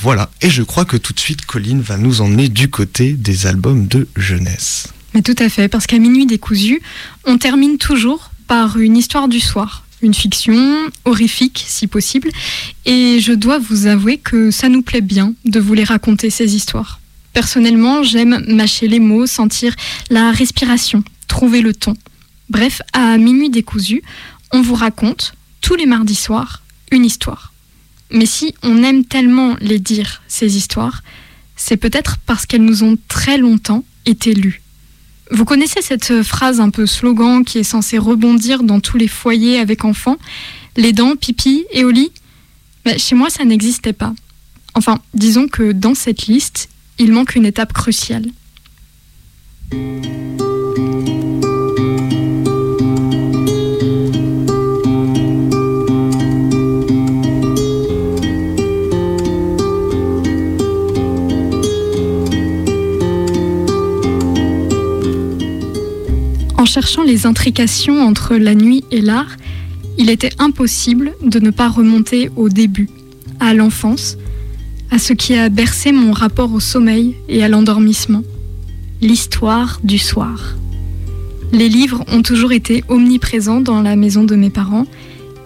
Voilà, et je crois que tout de suite Colline va nous emmener du côté des albums de jeunesse. Mais tout à fait, parce qu'à minuit décousu, on termine toujours par une histoire du soir, une fiction horrifique si possible, et je dois vous avouer que ça nous plaît bien de vous les raconter ces histoires. Personnellement, j'aime mâcher les mots, sentir la respiration, trouver le ton. Bref, à minuit décousu, on vous raconte, tous les mardis soirs, une histoire. Mais si on aime tellement les dire, ces histoires, c'est peut-être parce qu'elles nous ont très longtemps été lues. Vous connaissez cette phrase un peu slogan qui est censée rebondir dans tous les foyers avec enfants? Les dents, pipi et au lit? Chez moi, ça n'existait pas. Enfin, disons que dans cette liste, il manque une étape cruciale. Les intrications entre la nuit et l'art, il était impossible de ne pas remonter au début, à l'enfance, à ce qui a bercé mon rapport au sommeil et à l'endormissement, l'histoire du soir. Les livres ont toujours été omniprésents dans la maison de mes parents,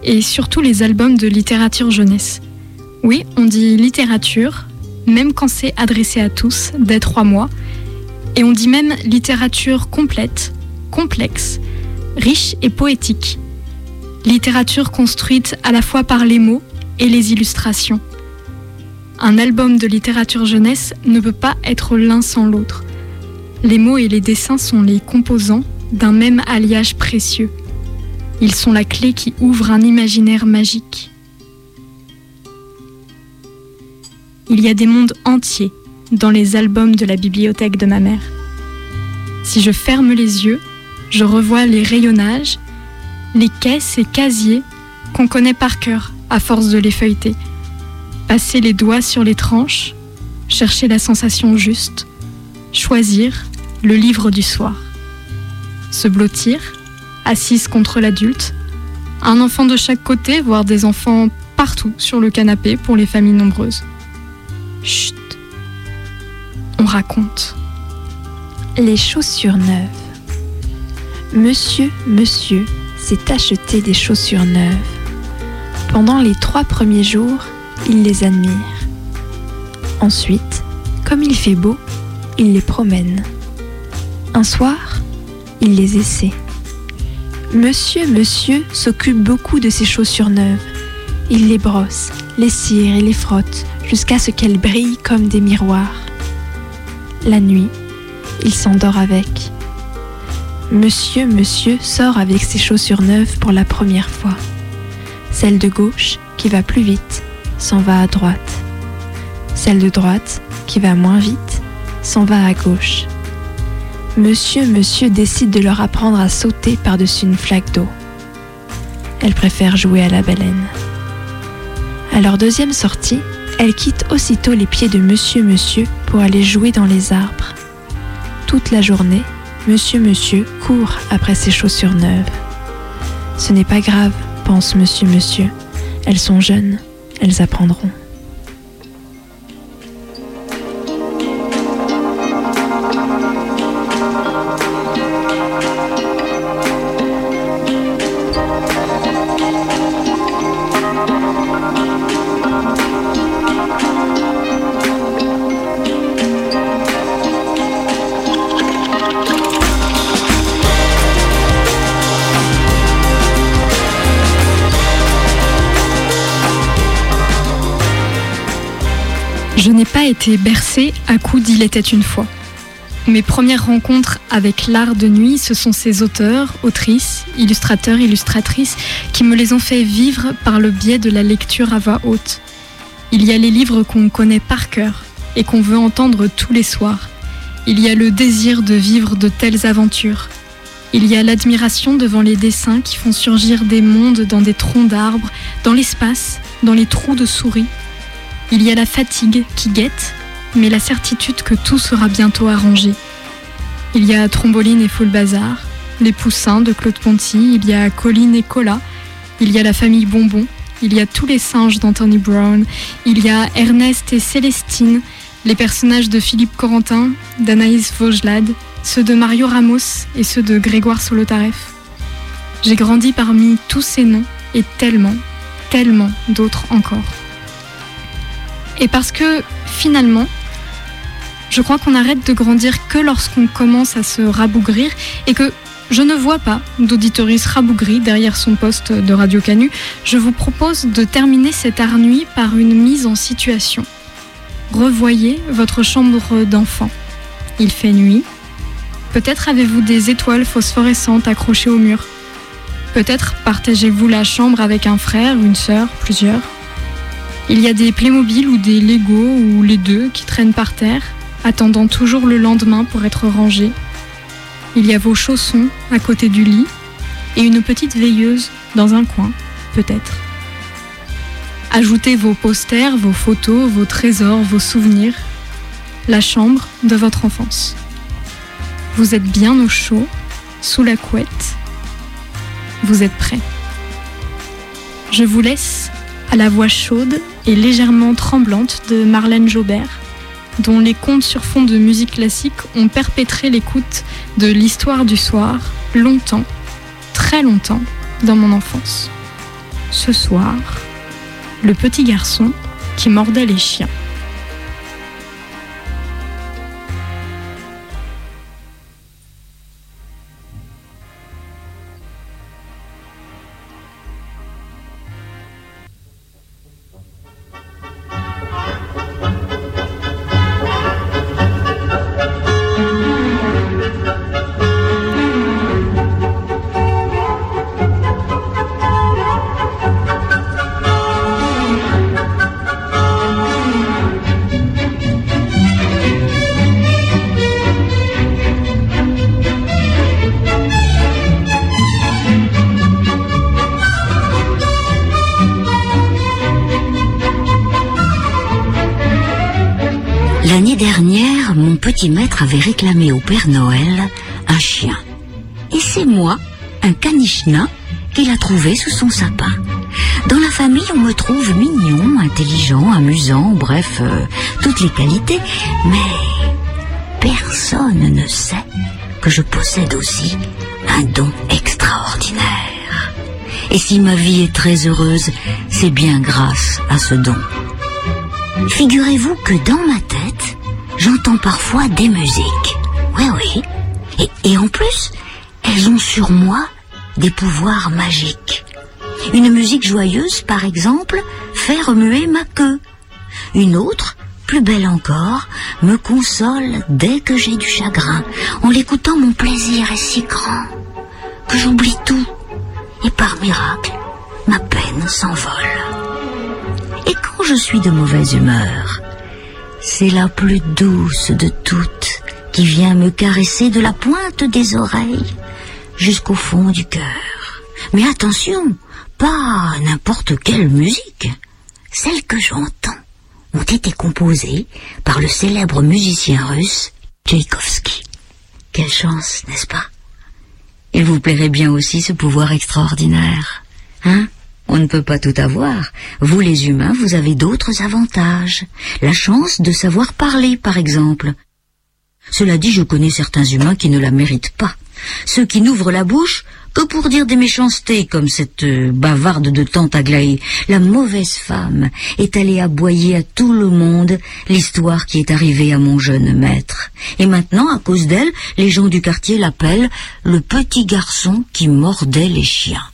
et surtout les albums de littérature jeunesse. Oui, on dit littérature, même quand c'est adressé à tous, dès trois mois, et on dit même littérature complète, complexe, riche et poétique. Littérature construite à la fois par les mots et les illustrations. Un album de littérature jeunesse ne peut pas être l'un sans l'autre. Les mots et les dessins sont les composants d'un même alliage précieux. Ils sont la clé qui ouvre un imaginaire magique. Il y a des mondes entiers dans les albums de la bibliothèque de ma mère. Si je ferme les yeux, je revois les rayonnages, les caisses et casiers qu'on connaît par cœur à force de les feuilleter. Passer les doigts sur les tranches, chercher la sensation juste, choisir le livre du soir. Se blottir, assise contre l'adulte, un enfant de chaque côté, voire des enfants partout sur le canapé pour les familles nombreuses. Chut, on raconte. Les chaussures neuves. Monsieur, monsieur s'est acheté des chaussures neuves. Pendant les trois premiers jours, il les admire. Ensuite, comme il fait beau, il les promène. Un soir, il les essaie. Monsieur, monsieur s'occupe beaucoup de ses chaussures neuves. Il les brosse, les cire et les frotte jusqu'à ce qu'elles brillent comme des miroirs. La nuit, il s'endort avec. Monsieur, monsieur sort avec ses chaussures neuves pour la première fois. Celle de gauche, qui va plus vite, s'en va à droite. Celle de droite, qui va moins vite, s'en va à gauche. Monsieur, monsieur décide de leur apprendre à sauter par-dessus une flaque d'eau. Elle préfère jouer à la baleine. À leur deuxième sortie, elle quitte aussitôt les pieds de Monsieur, monsieur pour aller jouer dans les arbres. Toute la journée, Monsieur Monsieur court après ses chaussures neuves. Ce n'est pas grave, pense Monsieur Monsieur. Elles sont jeunes, elles apprendront. Je n'ai pas été bercée à coups d'Il était une fois. Mes premières rencontres avec l'art de nuit, ce sont ces auteurs, autrices, illustrateurs, illustratrices qui me les ont fait vivre par le biais de la lecture à voix haute. Il y a les livres qu'on connaît par cœur et qu'on veut entendre tous les soirs. Il y a le désir de vivre de telles aventures. Il y a l'admiration devant les dessins qui font surgir des mondes dans des troncs d'arbres, dans l'espace, dans les trous de souris. Il y a la fatigue qui guette, mais la certitude que tout sera bientôt arrangé. Il y a Tromboline et Foule Bazar, Les Poussins de Claude Ponty, il y a Colline et Cola, il y a la famille Bonbon, il y a tous les singes d'Anthony Brown, il y a Ernest et Célestine, les personnages de Philippe Corentin, d'Anaïs Vaugelade, ceux de Mario Ramos et ceux de Grégoire Solotareff. J'ai grandi parmi tous ces noms et tellement, tellement d'autres encore. Et parce que finalement, je crois qu'on arrête de grandir que lorsqu'on commence à se rabougrir et que je ne vois pas d'auditoris rabougri derrière son poste de Radio Canu. Je vous propose de terminer cette art nuit par une mise en situation. Revoyez votre chambre d'enfant. Il fait nuit. Peut-être avez-vous des étoiles phosphorescentes accrochées au mur. Peut-être partagez-vous la chambre avec un frère, une sœur, plusieurs. Il y a des Playmobil ou des Lego ou les deux qui traînent par terre, attendant toujours le lendemain pour être rangés. Il y a vos chaussons à côté du lit et une petite veilleuse dans un coin, peut-être. Ajoutez vos posters, vos photos, vos trésors, vos souvenirs, la chambre de votre enfance. Vous êtes bien au chaud, sous la couette. Vous êtes prêts. Je vous laisse à la voix chaude et légèrement tremblante de Marlène Jobert, dont les contes sur fond de musique classique ont perpétré l'écoute de l'histoire du soir longtemps, très longtemps, dans mon enfance. Ce soir, le petit garçon qui mordait les chiens. L'année dernière, mon petit maître avait réclamé au Père Noël un chien. Et c'est moi, un caniche nain, qu'il a trouvé sous son sapin. Dans la famille, on me trouve mignon, intelligent, amusant, bref, euh, toutes les qualités. Mais personne ne sait que je possède aussi un don extraordinaire. Et si ma vie est très heureuse, c'est bien grâce à ce don. Figurez-vous que dans ma tête, j'entends parfois des musiques. Oui, oui. Et, en plus, elles ont sur moi des pouvoirs magiques. Une musique joyeuse, par exemple, fait remuer ma queue. Une autre, plus belle encore, me console dès que j'ai du chagrin. En l'écoutant, mon plaisir est si grand que j'oublie tout. Et par miracle, ma peine s'envole. Je suis de mauvaise humeur, c'est la plus douce de toutes qui vient me caresser de la pointe des oreilles jusqu'au fond du cœur. Mais attention, pas n'importe quelle musique. Celles que j'entends ont été composées par le célèbre musicien russe Tchaïkovski. Quelle chance, n'est-ce pas? Il vous plairait bien aussi ce pouvoir extraordinaire, hein? On ne peut pas tout avoir. Vous les humains, vous avez d'autres avantages. La chance de savoir parler, par exemple. Cela dit, je connais certains humains qui ne la méritent pas. Ceux qui n'ouvrent la bouche que pour dire des méchancetés, comme cette euh, bavarde de tante Aglaé. La mauvaise femme est allée aboyer à tout le monde l'histoire qui est arrivée à mon jeune maître. Et maintenant, à cause d'elle, les gens du quartier l'appellent le petit garçon qui mordait les chiens.